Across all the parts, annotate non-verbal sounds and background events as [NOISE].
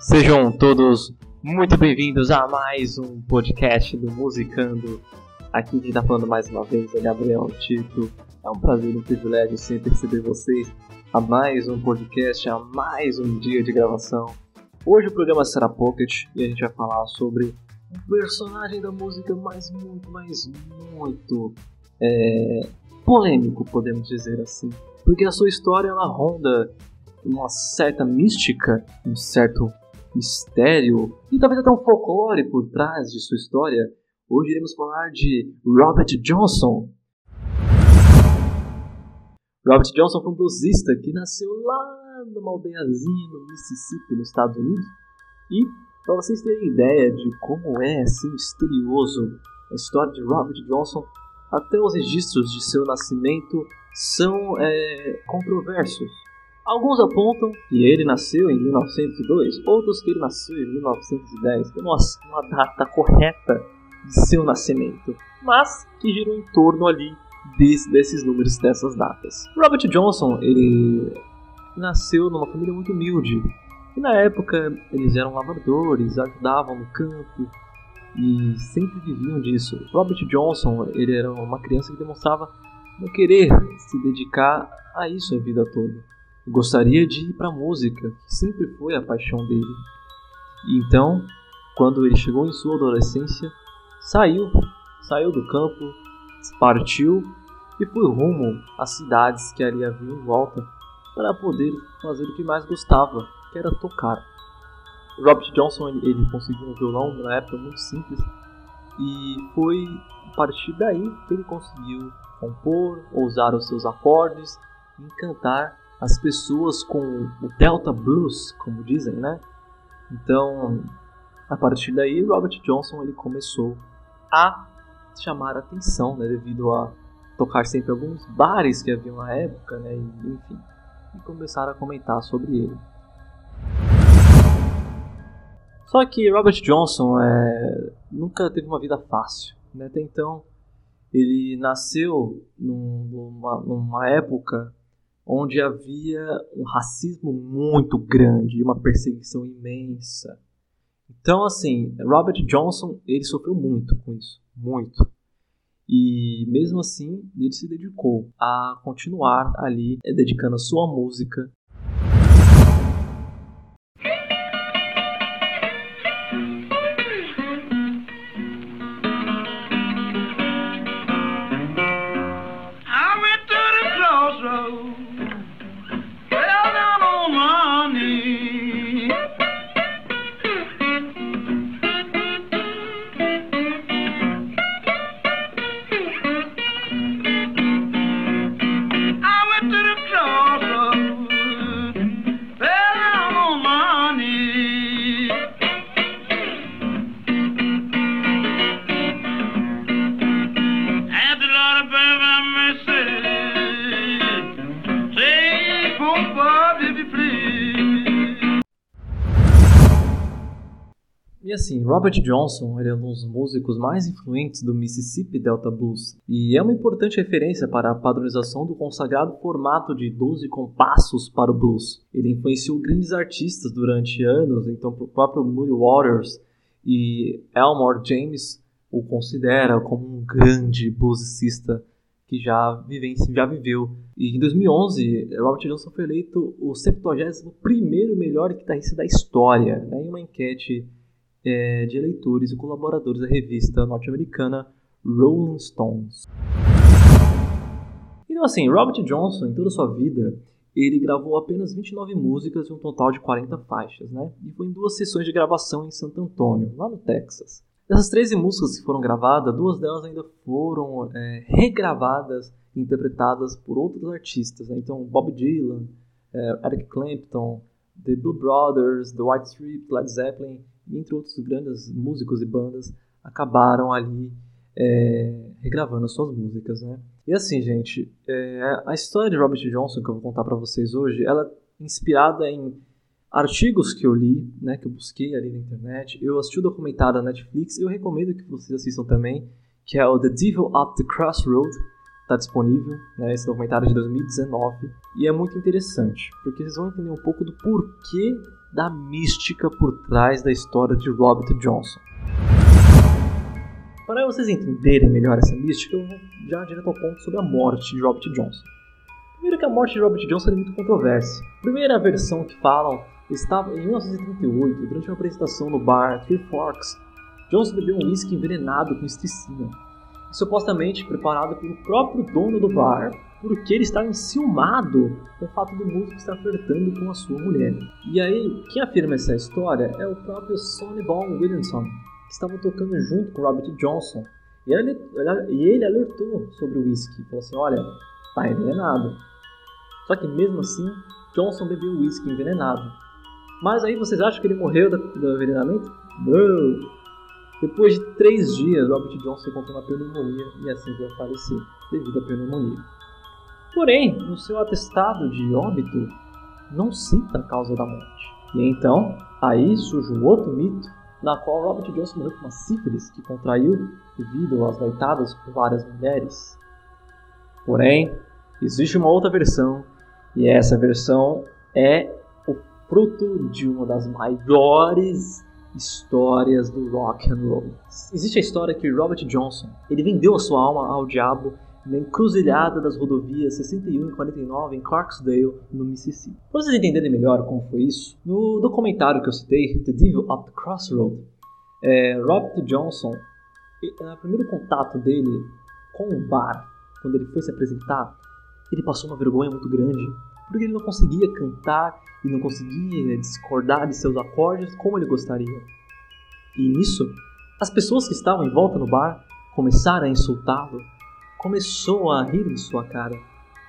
Sejam todos muito bem-vindos a mais um podcast do Musicando. Aqui quem tá falando mais uma vez é Gabriel Tito. É um prazer e um privilégio sempre receber vocês a mais um podcast, a mais um dia de gravação. Hoje o programa será Pocket e a gente vai falar sobre um personagem da música mais muito, mais muito é, polêmico, podemos dizer assim. Porque a sua história ela ronda uma certa mística, um certo mistério e talvez até um folclore por trás de sua história. Hoje iremos falar de Robert Johnson. Robert Johnson foi um bluesista que nasceu lá numa aldeiazinha no Mississippi, nos Estados Unidos. E para vocês terem ideia de como é assim misterioso a história de Robert Johnson, até os registros de seu nascimento são é, controversos. Alguns apontam que ele nasceu em 1902, outros que ele nasceu em 1910, que é uma, data correta de seu nascimento, mas que girou em torno ali desse, desses números, dessas datas. Robert Johnson, ele nasceu numa família muito humilde, e na época eles eram lavradores, ajudavam no campo e sempre viviam disso. Robert Johnson, ele era uma criança que demonstrava não querer se dedicar a isso a vida toda gostaria de ir para a música, que sempre foi a paixão dele. E então, quando ele chegou em sua adolescência, saiu, saiu do campo, partiu e foi rumo às cidades que ali havia em volta para poder fazer o que mais gostava, que era tocar. Robert Johnson ele, ele conseguiu um violão na época muito simples e foi a partir daí que ele conseguiu compor, usar os seus acordes e cantar as pessoas com o Delta Blues, como dizem, né? Então, a partir daí, Robert Johnson ele começou a chamar a atenção, né, devido a tocar sempre alguns bares que haviam na época, né, e, enfim, e começaram a comentar sobre ele. Só que Robert Johnson é, nunca teve uma vida fácil, né? Até então, ele nasceu numa, numa época onde havia um racismo muito grande, uma perseguição imensa. Então, assim, Robert Johnson, ele sofreu muito com isso, muito. E mesmo assim, ele se dedicou a continuar ali, dedicando a sua música E assim, Robert Johnson ele é um dos músicos mais influentes do Mississippi Delta Blues e é uma importante referência para a padronização do consagrado formato de 12 compassos para o blues. Ele influenciou grandes artistas durante anos, então o próprio Muddy Waters e Elmore James o considera como um grande bluesista que já, vive, já viveu. E em 2011, Robert Johnson foi eleito o 71º melhor guitarrista da história, né, em uma enquete é, de leitores e colaboradores da revista norte-americana Rolling Stones. Então assim, Robert Johnson, em toda sua vida, ele gravou apenas 29 músicas e um total de 40 faixas, né? E foi em duas sessões de gravação em Santo Antônio, lá no Texas. Dessas 13 músicas que foram gravadas, duas delas ainda foram é, regravadas e interpretadas por outros artistas. Né? Então, Bob Dylan, é, Eric Clapton, The Blue Brothers, The White Stripes, Led Zeppelin entre outros grandes músicos e bandas, acabaram ali é, regravando as suas músicas, né? E assim, gente, é, a história de Robert Johnson que eu vou contar para vocês hoje, ela é inspirada em artigos que eu li, né, que eu busquei ali na internet. Eu assisti o documentário da Netflix eu recomendo que vocês assistam também, que é o The Devil at the Crossroad. Está disponível, né, esse documentário de 2019, e é muito interessante, porque vocês vão entender um pouco do porquê da mística por trás da história de Robert Johnson. Para vocês entenderem melhor essa mística, eu vou já direto ao ponto sobre a morte de Robert Johnson. Primeiro que a morte de Robert Johnson é muito controversa. Primeira versão que falam estava em 1938, durante uma apresentação no bar Three Forks. Johnson bebeu um whisky envenenado com estricina supostamente preparado pelo próprio dono do bar, porque ele está enciumado com o fato do músico estar flertando com a sua mulher. E aí, quem afirma essa história é o próprio Sonny Bono Williamson, que estava tocando junto com Robert Johnson. E ele, ele alertou sobre o whisky, falou assim, olha, tá envenenado. Só que mesmo assim, Johnson bebeu whisky envenenado. Mas aí vocês acham que ele morreu do envenenamento? Não! Depois de três dias, Robert Johnson encontrou uma pneumonia e assim veio a falecer devido à pneumonia. Porém, no seu atestado de óbito, não cita a causa da morte. E então, aí surge um outro mito, na qual Robert Johnson morreu com uma sífilis que contraiu devido às noitadas com várias mulheres. Porém, existe uma outra versão, e essa versão é o fruto de uma das maiores histórias do rock and roll. Existe a história que Robert Johnson ele vendeu a sua alma ao diabo na encruzilhada das rodovias 61 e 49 em Clarksdale, no Mississippi. Para vocês entenderem melhor como foi isso, no documentário que eu citei, The Devil at the Crossroad, é, Robert Johnson, no primeiro contato dele com o bar, quando ele foi se apresentar, ele passou uma vergonha muito grande, porque ele não conseguia cantar e não conseguia discordar de seus acordes como ele gostaria. E nisso, as pessoas que estavam em volta no bar começaram a insultá-lo, começou a rir em sua cara.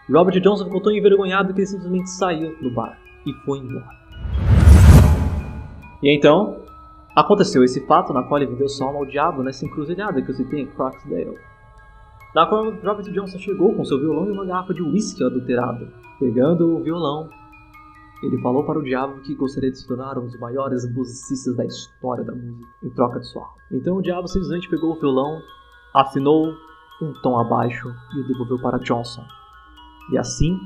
Robert Johnson ficou tão envergonhado que ele simplesmente saiu do bar e foi embora. E então, aconteceu esse fato na qual ele vendeu sua alma ao diabo nessa encruzilhada que eu citei em Croxdale. Na qual Robert Johnson chegou com seu violão e uma garrafa de uísque adulterado. Pegando o violão, ele falou para o diabo que gostaria de se tornar um dos maiores musicistas da história da música, em troca de sua alma. Então o diabo simplesmente pegou o violão, afinou um tom abaixo e o devolveu para Johnson. E assim,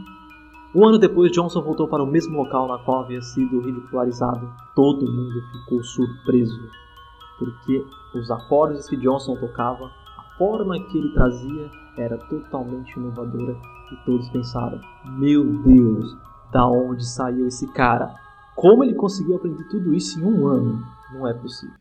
um ano depois, Johnson voltou para o mesmo local na qual havia sido ridicularizado. Todo mundo ficou surpreso, porque os acordes que Johnson tocava, forma que ele trazia, era totalmente inovadora e todos pensaram: Meu Deus, da onde saiu esse cara. Como ele conseguiu aprender tudo isso em um ano? Não é possível.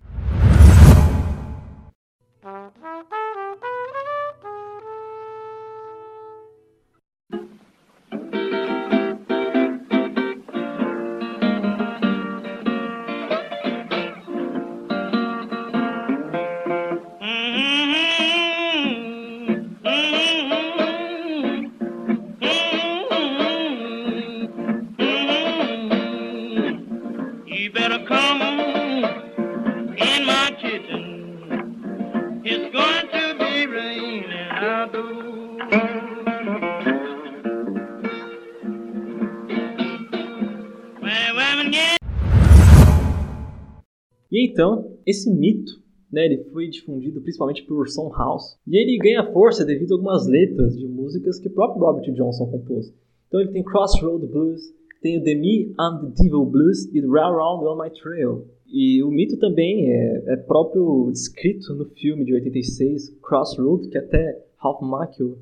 E então, esse mito, né, ele foi difundido principalmente por Son House, e ele ganha força devido a algumas letras de músicas que o próprio Robert Johnson compôs. Então ele tem Crossroad Blues, tem o The Me and the Devil Blues e the Around on My Trail. E o mito também é, é, próprio descrito no filme de 86, Crossroad, que até Ralph Macchio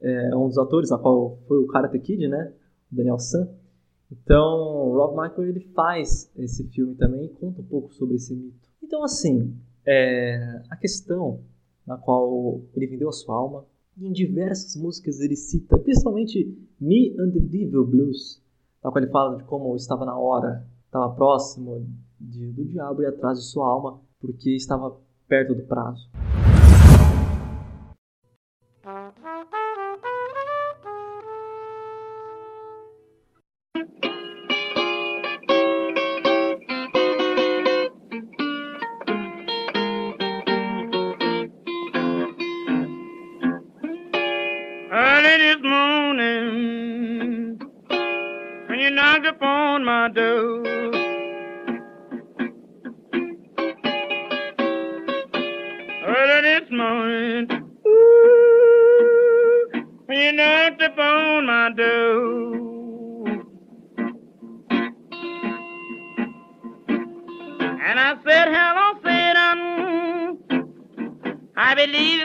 é um dos atores, a qual foi o Karate Kid, né? Daniel San. Então, Rob Michael ele faz esse filme também e conta um pouco sobre esse mito. Então, assim, é, a questão na qual ele vendeu a sua alma, em diversas músicas ele cita, principalmente Me and the Devil Blues, na qual ele fala de como estava na hora, estava próximo de, do diabo e atrás de sua alma, porque estava perto do prazo.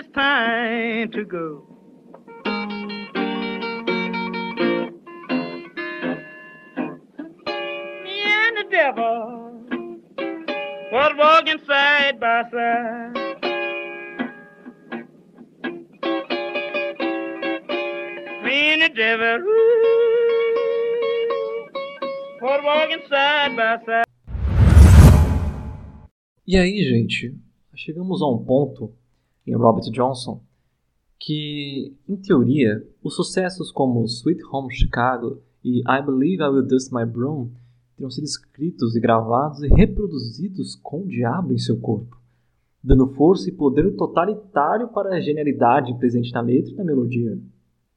It's time to go. Me and the devil was walking side by side. Me and the devil was walking side by side. E aí, gente, chegamos a um ponto em Robert Johnson que, em teoria, os sucessos como Sweet Home Chicago e I Believe I Will Dust My Broom teriam sido escritos e gravados e reproduzidos com o diabo em seu corpo, dando força e poder totalitário para a genialidade presente na letra e na melodia.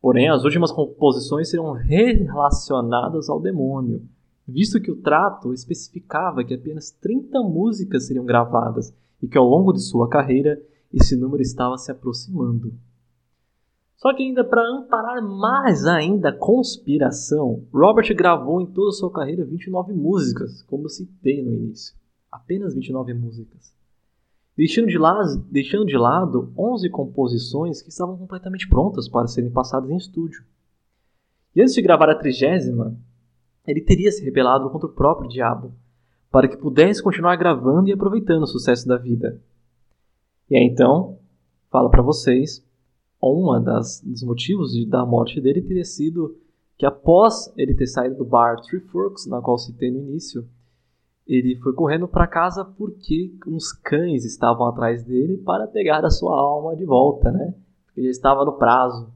Porém, as últimas composições serão relacionadas ao demônio, visto que o trato especificava que apenas 30 músicas seriam gravadas e que ao longo de sua carreira esse número estava se aproximando. Só que ainda para amparar mais ainda a conspiração, Robert gravou em toda a sua carreira 29 músicas, como eu citei no início. Apenas 29 músicas. Deixando de, lado, deixando de lado 11 composições que estavam completamente prontas para serem passadas em estúdio. E antes de gravar a trigésima, ele teria se rebelado contra o próprio diabo, para que pudesse continuar gravando e aproveitando o sucesso da vida. E aí então, falo para vocês, uma das dos motivos de, da morte dele teria sido que após ele ter saído do bar Three Forks, na qual citei no início, ele foi correndo para casa porque uns cães estavam atrás dele para pegar a sua alma de volta, né? Ele estava no prazo.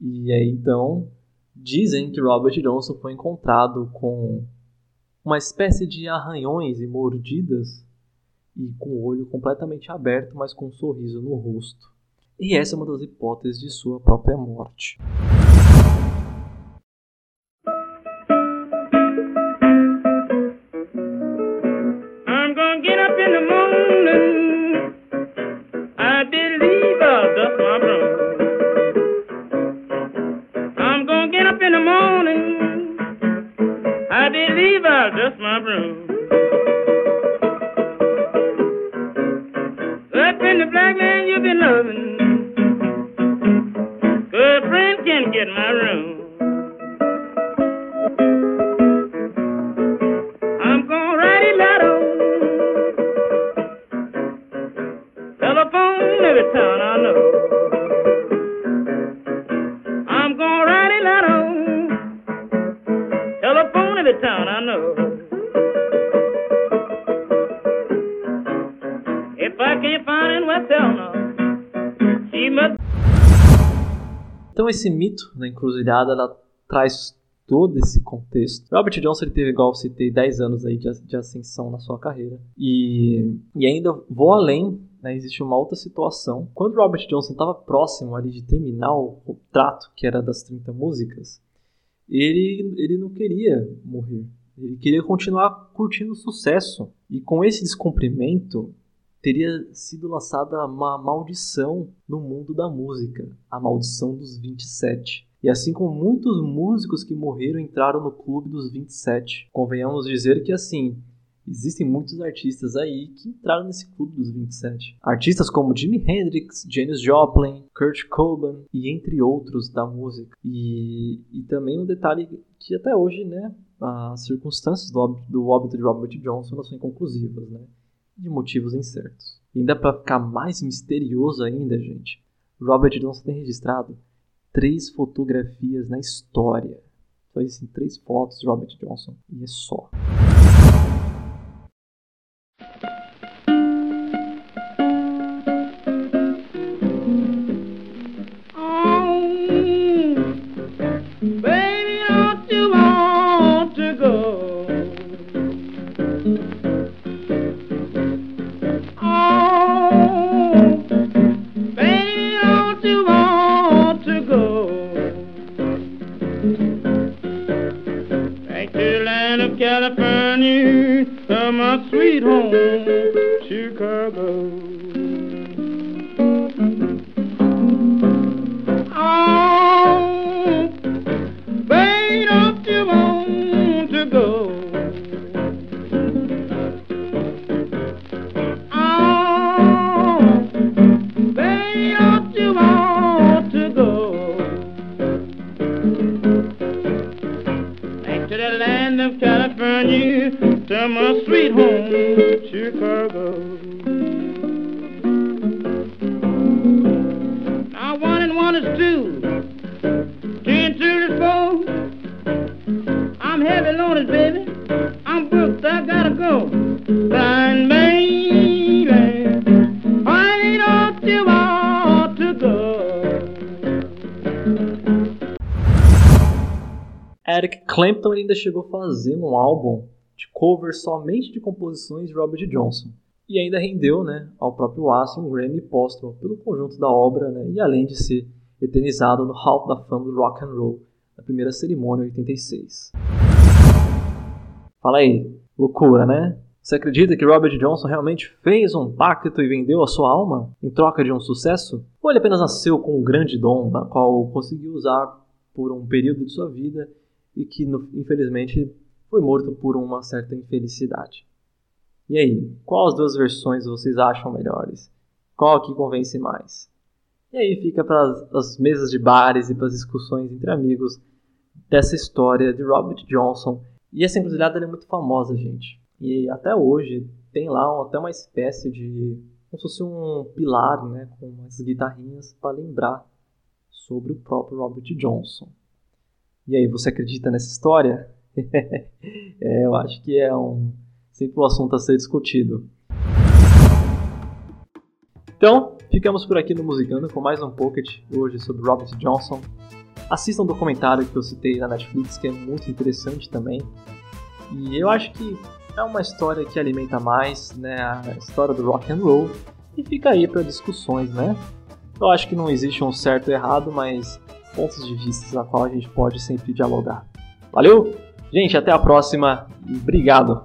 E aí então dizem que Robert Johnson foi encontrado com uma espécie de arranhões e mordidas e com o olho completamente aberto, mas com um sorriso no rosto. E essa é uma das hipóteses de sua própria morte. Então esse mito da encruzilhada ela traz todo esse contexto. Robert Johnson teve, igual eu citei, 10 anos aí de, de ascensão na sua carreira. E, e ainda vou além, né, existe uma outra situação. Quando Robert Johnson estava próximo ali de terminar o contrato, que era das 30 músicas, ele, ele não queria morrer. Ele queria continuar curtindo o sucesso. E com esse descumprimento, teria sido lançada uma maldição no mundo da música, a maldição dos 27. E assim como muitos músicos que morreram entraram no clube dos 27. Convenhamos dizer que assim, existem muitos artistas aí que entraram nesse clube dos 27. Artistas como Jimi Hendrix, Janis Joplin, Kurt Cobain e entre outros da música. E, e também um detalhe que até hoje, né, as circunstâncias do, óbito- do óbito de Robert Johnson não são inconclusivas, né? De motivos incertos. E ainda para ficar mais misterioso ainda, gente, Robert Johnson tem registrado três fotografias na história. Só existem três fotos de Robert Johnson e é só. My sweet home, Chicago. Now one and one is two. Two and two is four. I'm heavy loaded, baby. I'm booked, I gotta go. Blind baby, I don't you want to go. Eric Clapton ainda chegou a fazer um álbum de cover somente de composições de Robert Johnson. E ainda rendeu né, ao próprio astro um Grammy póstumo pelo conjunto da obra, né, e além de ser eternizado no Hall da Fama do Rock and Roll, na primeira cerimônia em 86. Fala aí, loucura, né? Você acredita que Robert Johnson realmente fez um pacto e vendeu a sua alma em troca de um sucesso? Ou ele apenas nasceu com um grande dom, na qual conseguiu usar por um período de sua vida e que, infelizmente, foi morto por uma certa infelicidade? E aí, qual as duas versões vocês acham melhores? Qual que convence mais? E aí fica para as mesas de bares e para as discussões entre amigos dessa história de Robert Johnson. E essa encruzilhada é muito famosa, gente. E até hoje tem lá até uma espécie de. como se fosse um pilar, né? Com umas guitarrinhas para lembrar sobre o próprio Robert Johnson. E aí, você acredita nessa história? [LAUGHS] é, eu acho que é um sempre um assunto a ser discutido. Então, ficamos por aqui no Musicando com mais um Pocket hoje sobre Robert Johnson. Assistam o um documentário que eu citei na Netflix, que é muito interessante também. E eu acho que é uma história que alimenta mais né, a história do rock and roll e fica aí para discussões, né? Eu acho que não existe um certo e errado, mas pontos de vista a qual a gente pode sempre dialogar. Valeu? Gente, até a próxima obrigado!